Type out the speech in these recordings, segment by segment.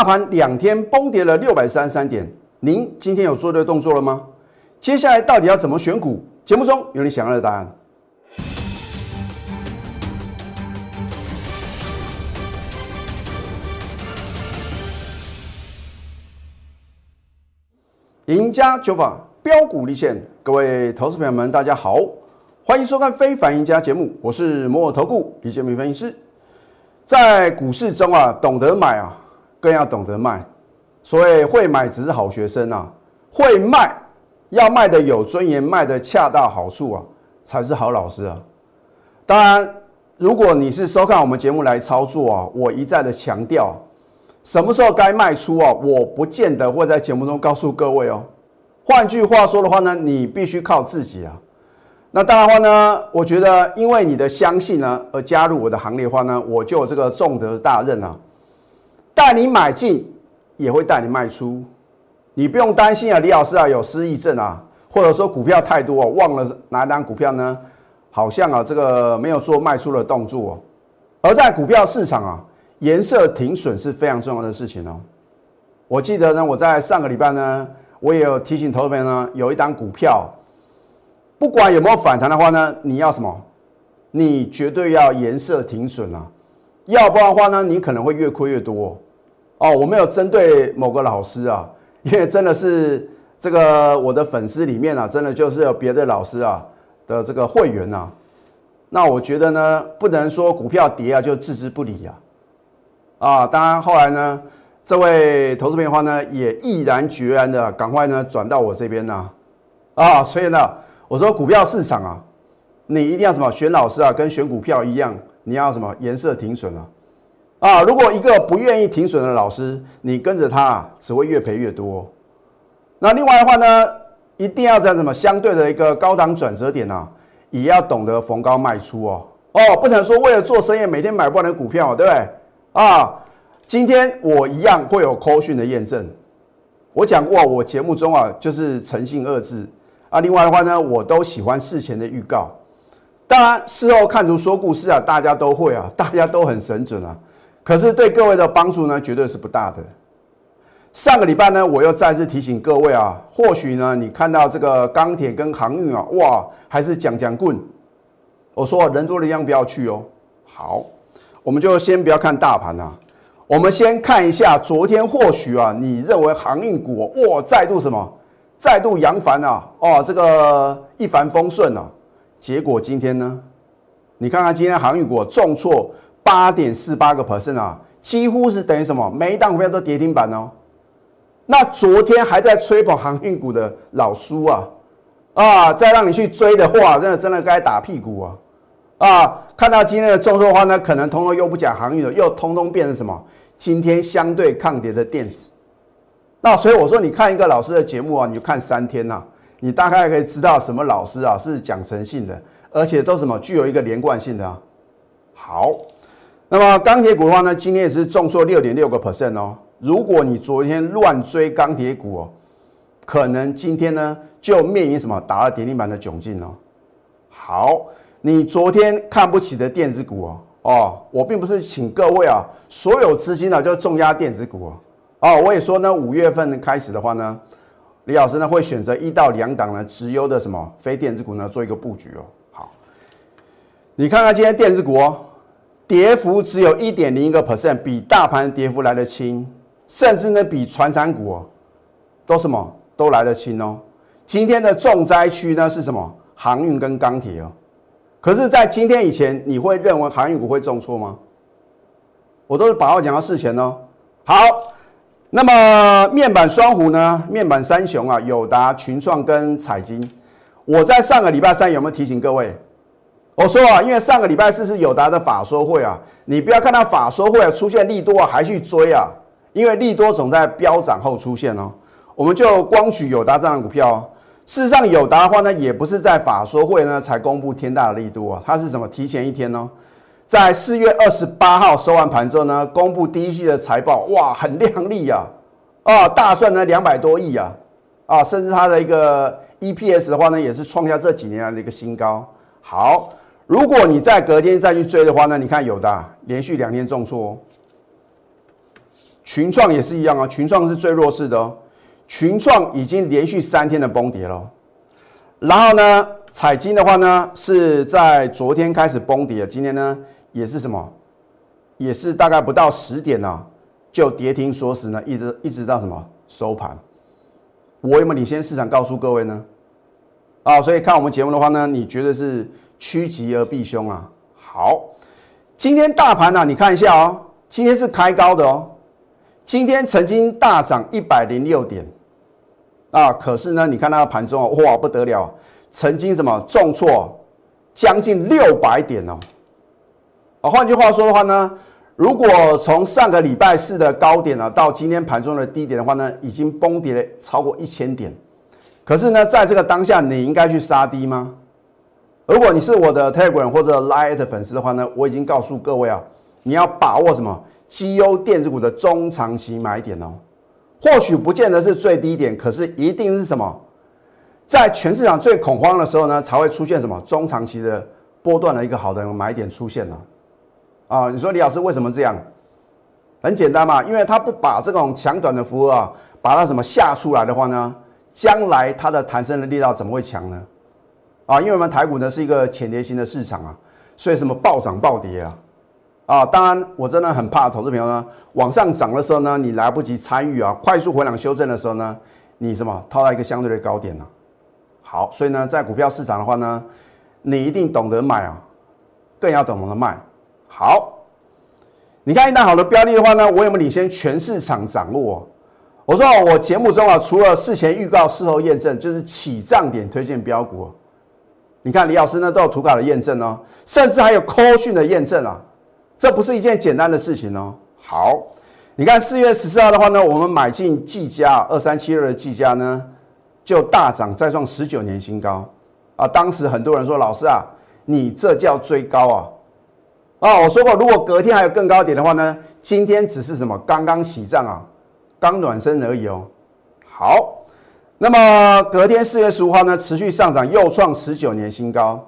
大盘两天崩跌了六百三十三点，您今天有做对动作了吗？接下来到底要怎么选股？节目中有你想要的答案。赢家九法标股立现，各位投资朋友们，大家好，欢迎收看《非凡赢家》节目，我是摩尔投顾李建明分析师。在股市中啊，懂得买啊，更要懂得卖。所谓会买只是好学生啊，会卖要卖的有尊严，卖的恰到好处啊，才是好老师啊。当然，如果你是收看我们节目来操作啊，我一再的强调。什么时候该卖出啊？我不见得会在节目中告诉各位哦。换句话说的话呢，你必须靠自己啊。那当然话呢，我觉得因为你的相信呢而加入我的行列的话呢，我就有这个重责大任啊，带你买进也会带你卖出。你不用担心啊，李老师啊有失忆症啊，或者说股票太多忘了哪单股票呢？好像啊这个没有做卖出的动作。而在股票市场啊。颜色停损是非常重要的事情哦。我记得呢，我在上个礼拜呢，我也有提醒投资呢，有一档股票，不管有没有反弹的话呢，你要什么？你绝对要颜色停损啊，要不然的话呢，你可能会越亏越多。哦我没有针对某个老师啊，因为真的是这个我的粉丝里面啊，真的就是有别的老师啊的这个会员啊。那我觉得呢，不能说股票跌啊就置之不理啊。啊，当然后来呢，这位投资朋友呢，也毅然决然的赶快呢转到我这边呢，啊，所以呢，我说股票市场啊，你一定要什么选老师啊，跟选股票一样，你要什么颜色停损啊，啊，如果一个不愿意停损的老师，你跟着他只会越赔越多。那另外的话呢，一定要在什么相对的一个高档转折点啊，也要懂得逢高卖出哦，哦，不能说为了做生意每天买不完的股票，对不对？啊，今天我一样会有扣讯的验证。我讲过，我节目中啊就是诚信二字啊。另外的话呢，我都喜欢事前的预告。当然，事后看图说故事啊，大家都会啊，大家都很神准啊。可是对各位的帮助呢，绝对是不大的。上个礼拜呢，我又再次提醒各位啊，或许呢，你看到这个钢铁跟航运啊，哇，还是讲讲棍。我说人多的地方不要去哦。好。我们就先不要看大盘啊，我们先看一下昨天或许啊，你认为航运股哇再度什么，再度扬帆啊，哦这个一帆风顺啊，结果今天呢，你看看今天航运股重挫八点四八个 percent 啊，几乎是等于什么，每一档股票都跌停板哦。那昨天还在吹捧航运股的老叔啊，啊再让你去追的话，真的真的该打屁股啊。啊，看到今天的重挫的话呢，可能通通又不讲航运了，又通通变成什么？今天相对抗跌的电子。那所以我说，你看一个老师的节目啊，你就看三天呐，你大概可以知道什么老师啊是讲诚信的，而且都什么具有一个连贯性的啊。好，那么钢铁股的话呢，今天也是重挫六点六个 percent 哦。如果你昨天乱追钢铁股哦，可能今天呢就面临什么打了跌停板的窘境哦。好。你昨天看不起的电子股哦，哦，我并不是请各位啊，所有资金呢就重压电子股哦，哦，我也说呢，五月份开始的话呢，李老师呢会选择一到两档呢直优的什么非电子股呢做一个布局哦。好，你看看今天电子股哦，跌幅只有一点零一个 percent，比大盘跌幅来得轻，甚至呢比传产股哦都什么都来得轻哦。今天的重灾区呢是什么？航运跟钢铁哦。可是，在今天以前，你会认为航运股会重挫吗？我都是把握讲到事前哦。好，那么面板双虎呢？面板三雄啊，友达、群创跟彩金。我在上个礼拜三有没有提醒各位？我说啊，因为上个礼拜四是友达的法说会啊，你不要看到法说会出现利多啊，还去追啊，因为利多总在飙涨后出现哦。我们就光举友达这样的股票。事实上，友达的话呢，也不是在法说会呢才公布天大的利多啊，它是什么？提前一天呢，在四月二十八号收完盘之后呢，公布第一季的财报，哇，很亮丽呀，啊，大赚了两百多亿啊，啊，甚至它的一个 EPS 的话呢，也是创下这几年来的一个新高。好，如果你在隔天再去追的话呢，你看有的连续两天重挫，群创也是一样啊，群创是最弱势的哦，群创已经连续三天的崩跌了。然后呢，彩金的话呢，是在昨天开始崩跌，今天呢也是什么，也是大概不到十点呢，就跌停锁死呢，一直一直到什么收盘。我有没有领先市场告诉各位呢？啊，所以看我们节目的话呢，你觉得是趋吉而避凶啊？好，今天大盘呢，你看一下哦，今天是开高的哦，今天曾经大涨一百零六点。啊，可是呢，你看那个盘中哦，哇，不得了，曾经什么重挫将近六百点哦。啊，换句话说的话呢，如果从上个礼拜四的高点啊，到今天盘中的低点的话呢，已经崩跌了超过一千点。可是呢，在这个当下，你应该去杀低吗？如果你是我的 Telegram 或者 Line 的粉丝的话呢，我已经告诉各位啊，你要把握什么绩优电子股的中长期买点哦。或许不见得是最低点，可是一定是什么？在全市场最恐慌的时候呢，才会出现什么中长期的波段的一个好的买点出现呢？啊，你说李老师为什么这样？很简单嘛，因为他不把这种强短的符啊，把它什么下出来的话呢，将来它的弹升的力道怎么会强呢？啊，因为我们台股呢是一个潜跌型的市场啊，所以什么暴涨暴跌啊？啊，当然，我真的很怕投资朋友呢，往上涨的时候呢，你来不及参与啊，快速回档修正的时候呢，你什么套到一个相对的高点呢？好，所以呢，在股票市场的话呢，你一定懂得买啊，更要懂得卖。好，你看一旦好的标的的话呢，我有没有领先全市场掌握？我说我节目中啊，除了事前预告、事后验证，就是起涨点推荐标股。你看李老师呢都有图卡的验证哦，甚至还有 call 讯的验证啊。这不是一件简单的事情哦。好，你看四月十四号的话呢，我们买进技嘉二三七二的技嘉呢，就大涨再创十九年新高啊！当时很多人说：“老师啊，你这叫追高啊！”啊，我说过，如果隔天还有更高点的话呢，今天只是什么刚刚起涨啊，刚暖身而已哦。好，那么隔天四月十五号呢，持续上涨，又创十九年新高。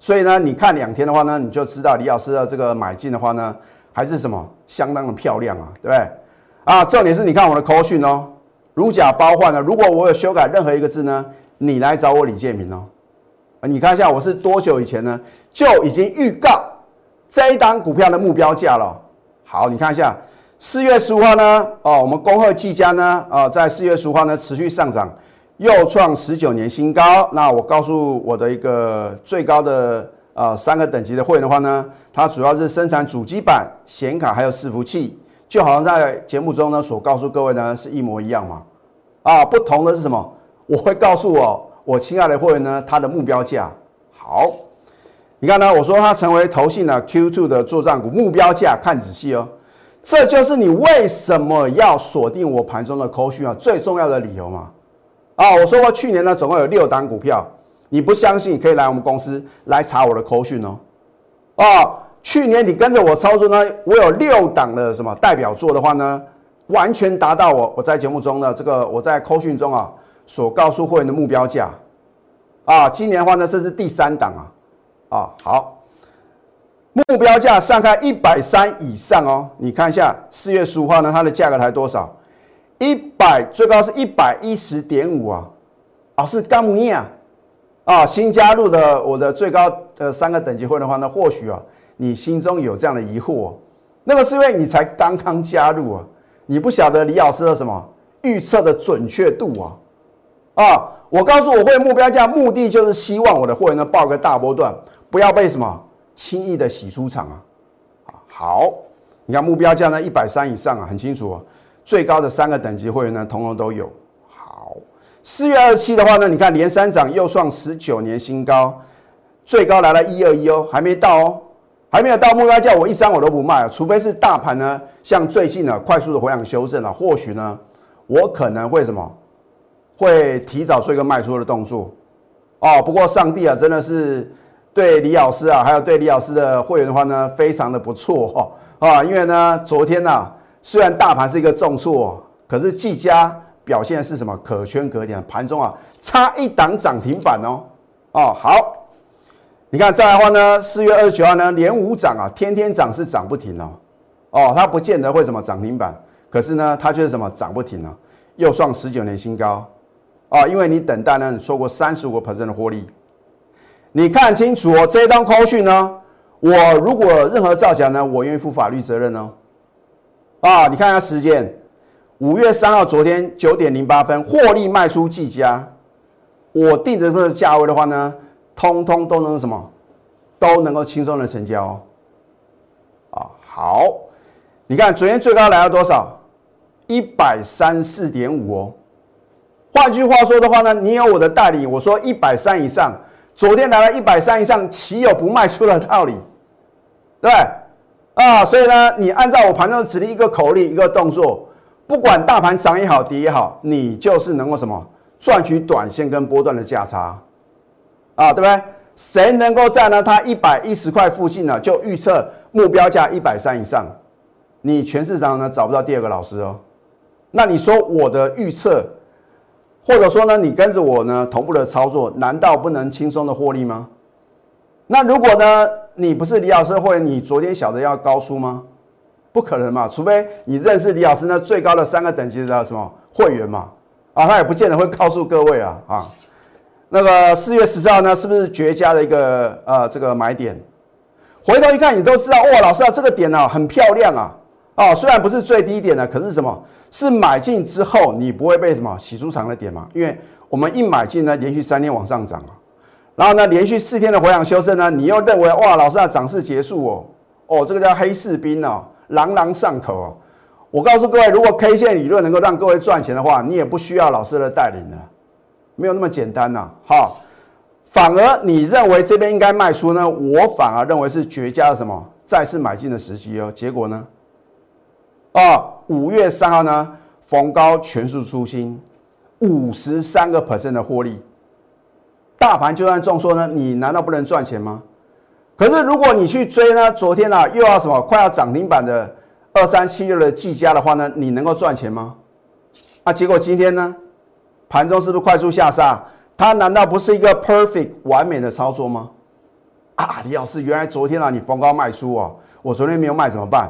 所以呢，你看两天的话呢，你就知道李老师的这个买进的话呢，还是什么相当的漂亮啊，对不对？啊，重点是你看我的口讯哦，如假包换呢。如果我有修改任何一个字呢，你来找我李建明哦。啊，你看一下我是多久以前呢就已经预告这一档股票的目标价了。好，你看一下四月十五号呢，哦，我们恭贺技嘉呢，啊，在四月十五号呢持续上涨。又创十九年新高。那我告诉我的一个最高的啊三个等级的会员的话呢，它主要是生产主机板、显卡还有伺服器，就好像在节目中呢所告诉各位呢是一模一样嘛。啊，不同的是什么？我会告诉我我亲爱的会员呢，它的目标价好。你看呢，我说它成为投信的 Q2 的作战股，目标价看仔细哦。这就是你为什么要锁定我盘中的扣讯啊最重要的理由嘛。啊，我说过去年呢，总共有六档股票，你不相信可以来我们公司来查我的口讯哦。啊，去年你跟着我操作呢，我有六档的什么代表作的话呢，完全达到我我在节目中的这个我在口讯中啊所告诉会员的目标价。啊，今年的话呢，这是第三档啊。啊，好，目标价上看一百三以上哦。你看一下四月十五号呢，它的价格才多少？一百最高是一百一十点五啊，啊是刚木尼啊，啊新加入的我的最高的三个等级会的话呢，或许啊你心中有这样的疑惑，那个是因为你才刚刚加入啊，你不晓得李老师的什么预测的准确度啊，啊我告诉我会目标价目的就是希望我的会员呢报个大波段，不要被什么轻易的洗出场啊，好，你看目标价呢一百三以上啊，很清楚啊。最高的三个等级会员呢，通通都有。好，四月二七的话呢，你看连三涨又创十九年新高，最高来了一二一哦，还没到哦，还没有到目标价，我一张我都不卖除非是大盘呢，像最近呢快速的回档修正了，或许呢，我可能会什么，会提早做一个卖出的动作。哦，不过上帝啊，真的是对李老师啊，还有对李老师的会员的话呢，非常的不错哈啊，因为呢，昨天呢。虽然大盘是一个重挫，可是技嘉表现是什么？可圈可点，盘中啊差一档涨停板哦。哦，好，你看再来的话呢，四月二十九号呢连五涨啊，天天涨是涨不停哦。哦，它不见得会什么涨停板，可是呢，它就是什么涨不停啊，又创十九年新高啊！因为你等待呢，你说过三十五个 percent 的获利，你看清楚哦，这一张扣讯呢，我如果任何造假呢，我愿意负法律责任哦。啊，你看一下时间，五月三号，昨天九点零八分，获利卖出计价，我定的这个价位的话呢，通通都能什么，都能够轻松的成交。啊，好，你看昨天最高来到多少？一百三四点五哦。换句话说的话呢，你有我的代理，我说一百三以上，昨天来了一百三以上，岂有不卖出的道理？对。啊，所以呢，你按照我盘中指令一个口令一个动作，不管大盘涨也好跌也好，你就是能够什么赚取短线跟波段的价差，啊，对不对？谁能够在呢它一百一十块附近呢就预测目标价一百三以上，你全市场呢找不到第二个老师哦。那你说我的预测，或者说呢你跟着我呢同步的操作，难道不能轻松的获利吗？那如果呢？你不是李老师，或者你昨天晓得要高出吗？不可能嘛，除非你认识李老师那最高的三个等级的什么会员嘛，啊，他也不见得会告诉各位啊啊。那个四月十四号呢，是不是绝佳的一个呃这个买点？回头一看，你都知道哇，老师啊，这个点呢很漂亮啊，哦，虽然不是最低点呢，可是什么？是买进之后你不会被什么洗出场的点嘛？因为我们一买进呢，连续三天往上涨。然后呢，连续四天的回档修正呢，你又认为哇，老师啊，涨势结束哦，哦，这个叫黑士兵哦，朗朗上口哦。我告诉各位，如果 K 线理论能够让各位赚钱的话，你也不需要老师的带领了，没有那么简单呐。哈，反而你认为这边应该卖出呢，我反而认为是绝佳的什么再次买进的时机哦。结果呢，啊，五月三号呢，逢高全数出清，五十三个 percent 的获利。大盘就算重挫呢，你难道不能赚钱吗？可是如果你去追呢，昨天呢又要什么快要涨停板的二三七六的技嘉的话呢，你能够赚钱吗？啊，结果今天呢，盘中是不是快速下杀？它难道不是一个 perfect 完美的操作吗？啊，李老师，原来昨天啊你逢高卖出哦，我昨天没有卖怎么办？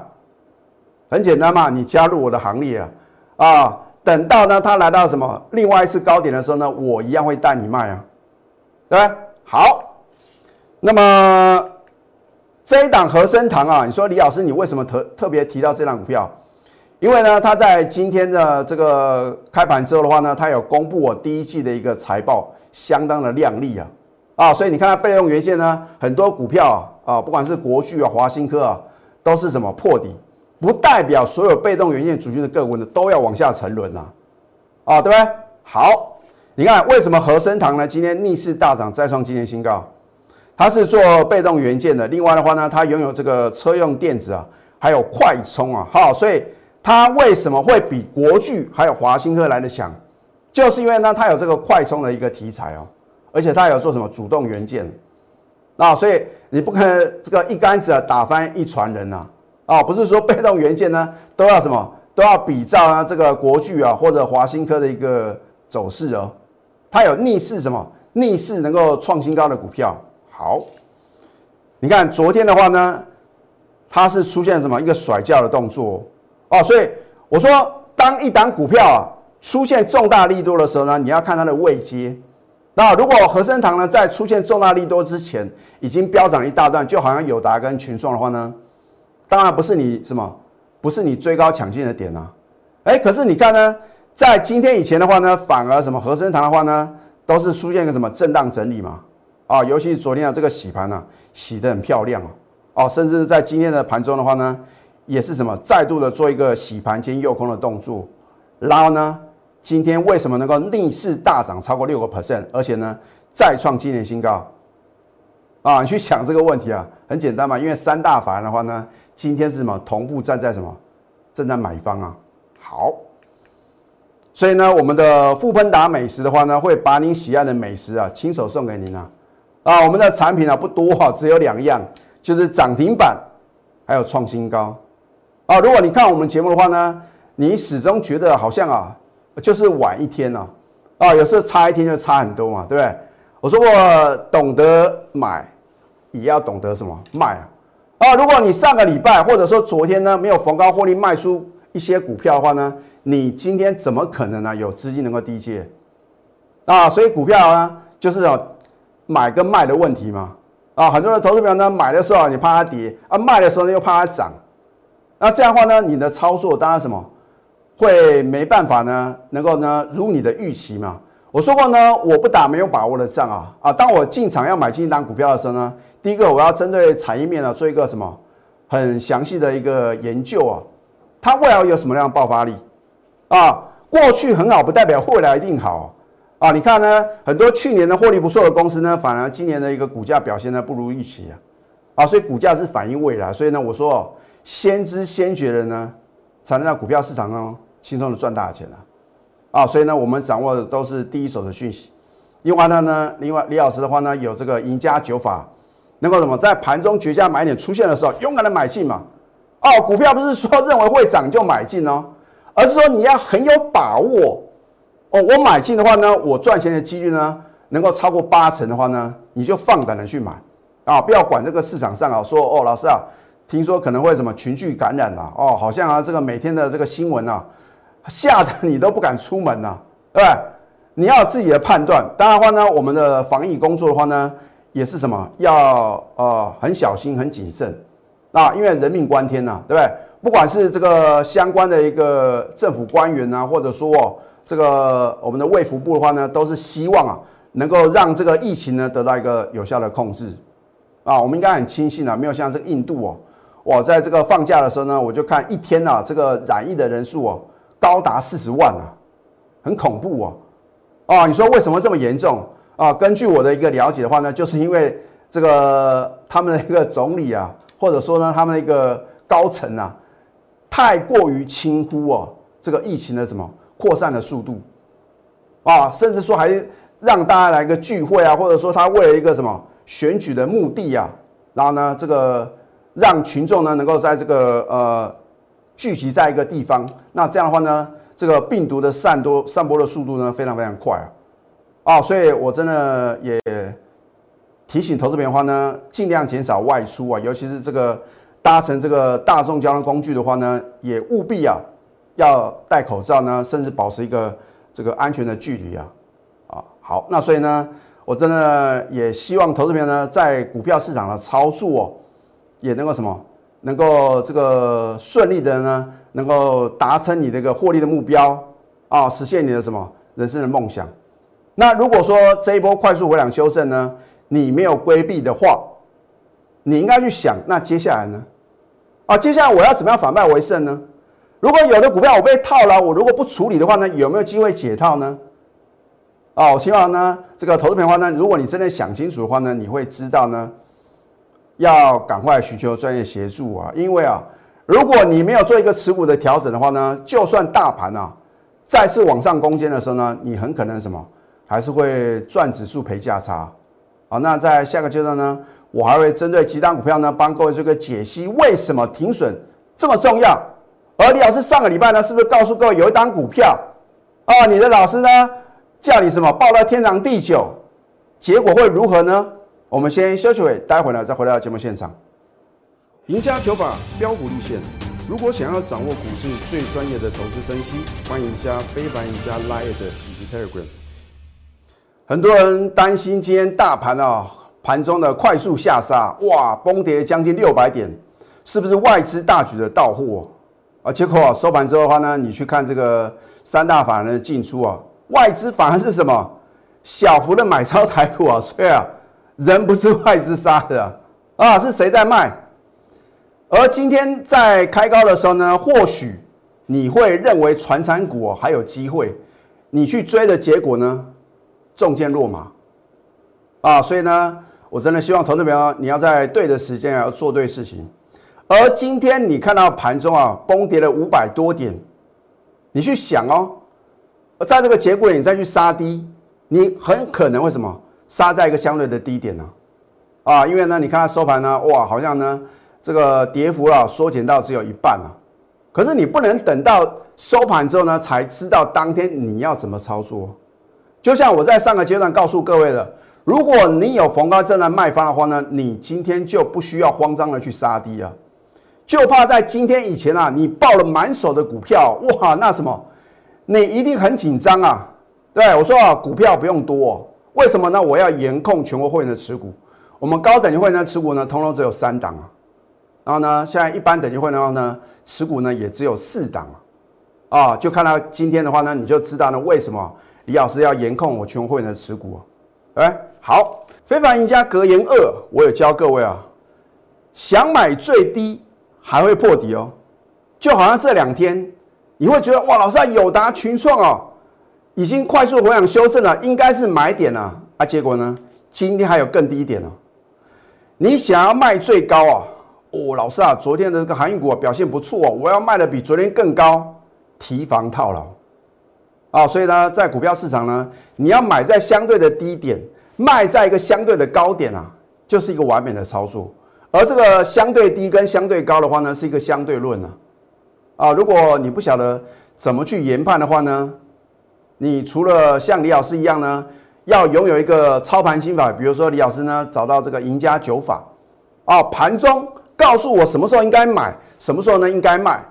很简单嘛，你加入我的行列啊，啊，等到呢它来到什么另外一次高点的时候呢，我一样会带你卖啊。对，好，那么这一档和生堂啊，你说李老师，你为什么特特别提到这档股票？因为呢，它在今天的这个开盘之后的话呢，它有公布我第一季的一个财报，相当的亮丽啊，啊，所以你看它被动元件呢，很多股票啊，啊，不管是国巨啊、华新科啊，都是什么破底，不代表所有被动元件主群的个股呢都要往下沉沦呐，啊，对不对？好。你看为什么和生堂呢？今天逆势大涨，再创今年新高。它是做被动元件的，另外的话呢，它拥有这个车用电子啊，还有快充啊，好，所以它为什么会比国巨还有华新科来的强？就是因为呢，它有这个快充的一个题材哦，而且它有做什么主动元件那，所以你不可能这个一竿子打翻一船人呐啊，哦不是说被动元件呢都要什么都要比照啊这个国巨啊或者华新科的一个走势哦。它有逆势什么？逆势能够创新高的股票。好，你看昨天的话呢，它是出现什么一个甩轿的动作哦。所以我说，当一档股票啊出现重大利多的时候呢，你要看它的位阶。那如果和生堂呢在出现重大利多之前已经飙涨一大段，就好像友达跟群创的话呢，当然不是你什么，不是你追高抢进的点啊。哎，可是你看呢？在今天以前的话呢，反而什么和生堂的话呢，都是出现一个什么震荡整理嘛，啊，尤其是昨天啊这个洗盘呢，洗得很漂亮哦，哦，甚至在今天的盘中的话呢，也是什么再度的做一个洗盘兼诱空的动作，然后呢，今天为什么能够逆势大涨超过六个 percent，而且呢再创今年新高？啊，你去想这个问题啊，很简单嘛，因为三大法人的话呢，今天是什么同步站在什么正在买方啊，好。所以呢，我们的富喷达美食的话呢，会把您喜爱的美食啊，亲手送给您啊。啊，我们的产品啊不多哈，只有两样，就是涨停板，还有创新高。啊，如果你看我们节目的话呢，你始终觉得好像啊，就是晚一天啊，啊，有时候差一天就差很多嘛，对不对？我说过，懂得买，也要懂得什么卖啊。啊，如果你上个礼拜或者说昨天呢，没有逢高获利卖出一些股票的话呢，你今天怎么可能呢有资金能够低接啊？所以股票呢，就是啊买跟卖的问题嘛。啊，很多人投资票呢买的时候你怕它跌啊，卖的时候呢又怕它涨。那这样的话呢，你的操作当然什么会没办法呢，能够呢如你的预期嘛。我说过呢，我不打没有把握的仗啊啊！当我进场要买进一档股票的时候呢，第一个我要针对产业面呢做一个什么很详细的一个研究啊，它未来有什么样的爆发力啊？过去很好不代表未来一定好啊！你看呢，很多去年的获利不错的公司呢，反而今年的一个股价表现呢不如预期啊啊！所以股价是反映未来，所以呢，我说先知先觉的呢，才能在股票市场中轻松的赚大钱啊！啊，所以呢，我们掌握的都是第一手的讯息。另外呢，呢，另外李老师的话呢，有这个赢家九法，能够什么在盘中绝佳买点出现的时候，勇敢的买进嘛。哦，股票不是说认为会涨就买进哦，而是说你要很有把握。哦，我买进的话呢，我赚钱的几率呢，能够超过八成的话呢，你就放胆的去买啊，不要管这个市场上啊，说哦，老师啊，听说可能会什么群聚感染啊，哦，好像啊，这个每天的这个新闻啊。吓得你都不敢出门呐，对不对？你要有自己的判断。当然话呢，我们的防疫工作的话呢，也是什么？要呃很小心、很谨慎啊，因为人命关天呐，对不对？不管是这个相关的一个政府官员啊，或者说这个我们的卫福部的话呢，都是希望啊，能够让这个疫情呢得到一个有效的控制啊。我们应该很庆幸啊，没有像这个印度哦，我在这个放假的时候呢，我就看一天啊，这个染疫的人数哦。高达四十万啊，很恐怖哦！哦，你说为什么这么严重啊？根据我的一个了解的话呢，就是因为这个他们的一个总理啊，或者说呢他们的一个高层啊，太过于轻忽哦这个疫情的什么扩散的速度啊，甚至说还让大家来个聚会啊，或者说他为了一个什么选举的目的啊，然后呢这个让群众呢能够在这个呃。聚集在一个地方，那这样的话呢，这个病毒的散多散播的速度呢，非常非常快啊！哦，所以我真的也提醒投资朋友呢，尽量减少外出啊，尤其是这个搭乘这个大众交通工具的话呢，也务必啊要戴口罩呢，甚至保持一个这个安全的距离啊！啊，好，那所以呢，我真的也希望投资朋友呢，在股票市场的操作也能够什么？能够这个顺利的呢，能够达成你这个获利的目标啊，实现你的什么人生的梦想？那如果说这一波快速回档修正呢，你没有规避的话，你应该去想，那接下来呢？啊，接下来我要怎么样反败为胜呢？如果有的股票我被套了，我如果不处理的话呢，有没有机会解套呢？啊，我希望呢，这个投资的话呢，如果你真的想清楚的话呢，你会知道呢。要赶快寻求专业协助啊！因为啊，如果你没有做一个持股的调整的话呢，就算大盘啊再次往上攻坚的时候呢，你很可能什么还是会赚指数赔价差。好，那在下个阶段呢，我还会针对几档股票呢，帮各位这个解析为什么停损这么重要。而李老师上个礼拜呢，是不是告诉各位有一档股票啊？你的老师呢叫你什么报到天长地久，结果会如何呢？我们先休息会，待会呢再回到节目现场。赢家九法标股立线，如果想要掌握股市最专业的投资分析，欢迎加非凡、赢家 Line 以及 Telegram。很多人担心今天大盘啊盘中的快速下杀，哇，崩跌将近六百点，是不是外资大举的到货啊？结果啊收盘之后的话呢，你去看这个三大法人的进出啊，外资反而是什么小幅的买超台股啊，所以啊。人不是外资杀的啊，是谁在卖？而今天在开高的时候呢，或许你会认为传产股还有机会，你去追的结果呢，中箭落马啊！所以呢，我真的希望投资者你要在对的时间要做对事情。而今天你看到盘中啊崩跌了五百多点，你去想哦，在这个节骨眼你再去杀低，你很可能会什么？杀在一个相对的低点呢，啊，因为呢，你看它收盘呢，哇，好像呢，这个跌幅啊缩减到只有一半啊。可是你不能等到收盘之后呢，才知道当天你要怎么操作。就像我在上个阶段告诉各位的，如果你有逢高正在卖方的话呢，你今天就不需要慌张的去杀低啊，就怕在今天以前啊，你报了满手的股票，哇，那什么，你一定很紧张啊。对我说啊，股票不用多，为什么呢？我要严控全国会员的持股。我们高等级会员持股呢，通通只有三档啊。然后呢，现在一般等级会的话呢，持股呢也只有四档啊。啊，就看到今天的话呢，你就知道呢为什么李老师要严控我全国会员的持股。哎，好，非凡赢家格言二，我有教各位啊，想买最低还会破底哦。就好像这两天你会觉得哇，老师啊，友达群创哦，已经快速回档修正了，应该是买点了啊。结果呢，今天还有更低点哦。你想要卖最高啊？哦，老师啊，昨天的这个航运股表现不错哦，我要卖的比昨天更高，提防套牢啊。所以呢，在股票市场呢，你要买在相对的低点，卖在一个相对的高点啊，就是一个完美的操作。而这个相对低跟相对高的话呢，是一个相对论啊。啊，如果你不晓得怎么去研判的话呢，你除了像李老师一样呢。要拥有一个操盘心法，比如说李老师呢找到这个赢家九法，啊，盘中告诉我什么时候应该买，什么时候呢应该卖，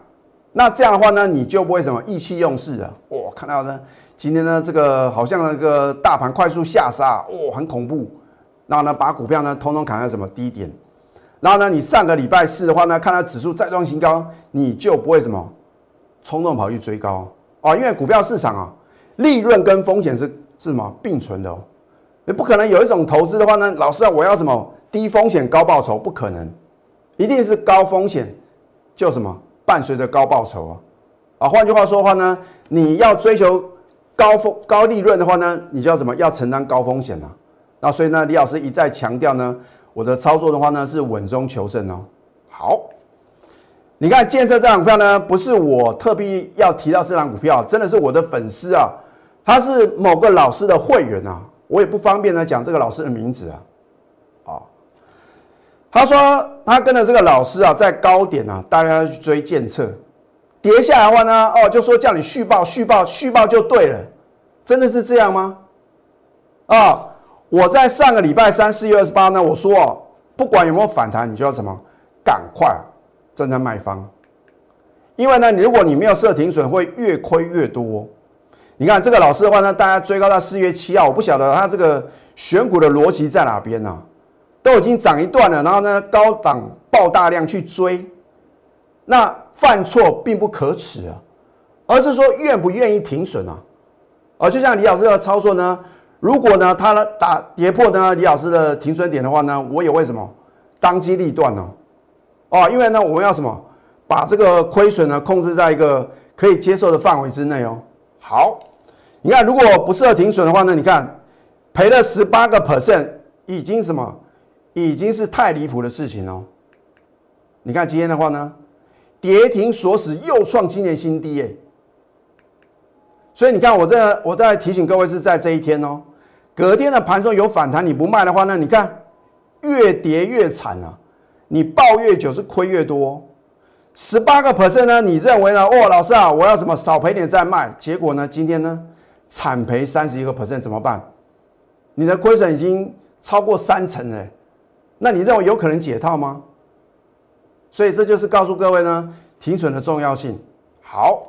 那这样的话呢你就不会什么意气用事了。哇，看到呢今天呢这个好像那个大盘快速下杀，哇，很恐怖。然后呢把股票呢通通砍在什么低点，然后呢你上个礼拜四的话呢看到指数再创新高，你就不会什么冲动跑去追高啊，因为股票市场啊利润跟风险是。是什么并存的哦？你不可能有一种投资的话呢？老师啊，我要什么低风险高报酬？不可能，一定是高风险就什么伴随着高报酬啊！啊，换句话说的话呢，你要追求高风高利润的话呢，你就要什么要承担高风险啊？那所以呢，李老师一再强调呢，我的操作的话呢是稳中求胜哦。好，你看建设这档股票呢，不是我特别要提到这档股票，真的是我的粉丝啊。他是某个老师的会员啊，我也不方便呢讲这个老师的名字啊。啊，他说他跟着这个老师啊，在高点啊，大家要去追建测，跌下来的话呢，哦，就说叫你续报续报续报就对了，真的是这样吗？啊，我在上个礼拜三四月二十八呢，我说哦，不管有没有反弹，你就要什么，赶快站在卖方，因为呢，如果你没有设停损，会越亏越多。你看这个老师的话呢，大家追高到四月七号，我不晓得他这个选股的逻辑在哪边呢？都已经涨一段了，然后呢高档爆大量去追，那犯错并不可耻啊，而是说愿不愿意停损啊？啊，就像李老师的操作呢，如果呢他呢打跌破呢李老师的停损点的话呢，我也为什么当机立断呢？哦，因为呢我们要什么把这个亏损呢控制在一个可以接受的范围之内哦。好。你看，如果不适合停损的话呢？你看，赔了十八个 percent，已经什么？已经是太离谱的事情哦。你看今天的话呢，跌停锁死又创今年新低哎。所以你看，我这我在提醒各位是在这一天哦。隔天的盘中有反弹，你不卖的话呢？你看越跌越惨啊！你抱越久是亏越多。十八个 percent 呢？你认为呢？哦，老师啊，我要什么少赔点再卖？结果呢？今天呢？惨赔三十一个 percent 怎么办？你的亏损已经超过三成了，那你认为有可能解套吗？所以这就是告诉各位呢，停损的重要性。好，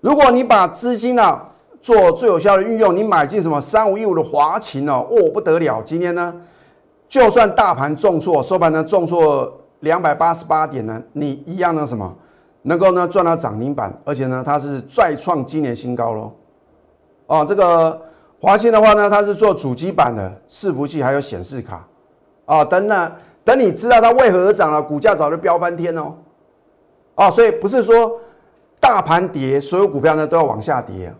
如果你把资金呢做最有效的运用，你买进什么三五一五的华勤哦，哦不得了，今天呢，就算大盘重挫，收盘呢重挫两百八十八点呢，你一样的什么能够呢赚到涨停板，而且呢它是再创今年新高喽。哦，这个华信的话呢，它是做主机板的伺服器，还有显示卡。啊，等呢，等你知道它为何而涨了，股价早就飙翻天哦。哦，所以不是说大盘跌，所有股票呢都要往下跌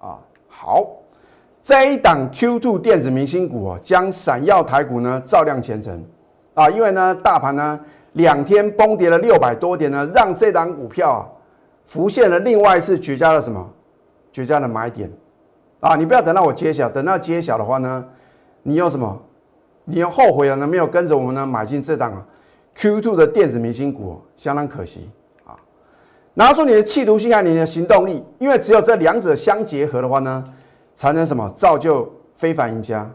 啊。好，这一档 Q2 电子明星股哦，将闪耀台股呢照亮前程啊。因为呢，大盘呢两天崩跌了六百多点呢，让这档股票啊浮现了另外一次绝佳的什么绝佳的买点。啊，你不要等到我揭晓，等到揭晓的话呢，你有什么？你又后悔了呢？没有跟着我们呢买进这档啊 Q Two 的电子明星股，相当可惜啊！拿出你的企图心和你的行动力，因为只有这两者相结合的话呢，才能什么造就非凡赢家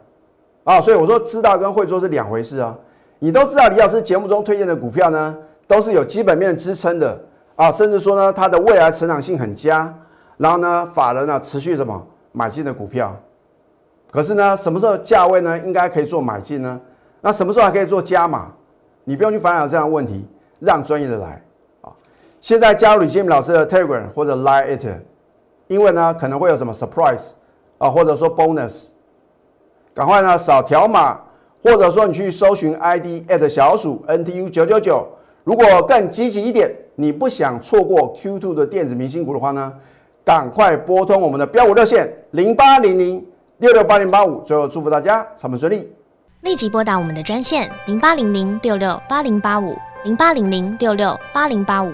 啊！所以我说知道跟会做是两回事啊！你都知道李老师节目中推荐的股票呢，都是有基本面支撑的啊，甚至说呢，它的未来成长性很佳，然后呢，法人呢持续什么买进的股票。可是呢，什么时候价位呢应该可以做买进呢？那什么时候还可以做加码？你不用去烦恼这样的问题，让专业的来啊。现在加入李建明老师的 Telegram 或者 Line It，因为呢可能会有什么 surprise 啊，或者说 bonus，赶快呢扫条码，或者说你去搜寻 ID at 小鼠 NTU 九九九。如果更积极一点，你不想错过 Q2 的电子明星股的话呢，赶快拨通我们的标五热线零八零零。六六八零八五，最后祝福大家操盘顺利。立即拨打我们的专线零八零零六六八零八五零八零零六六八零八五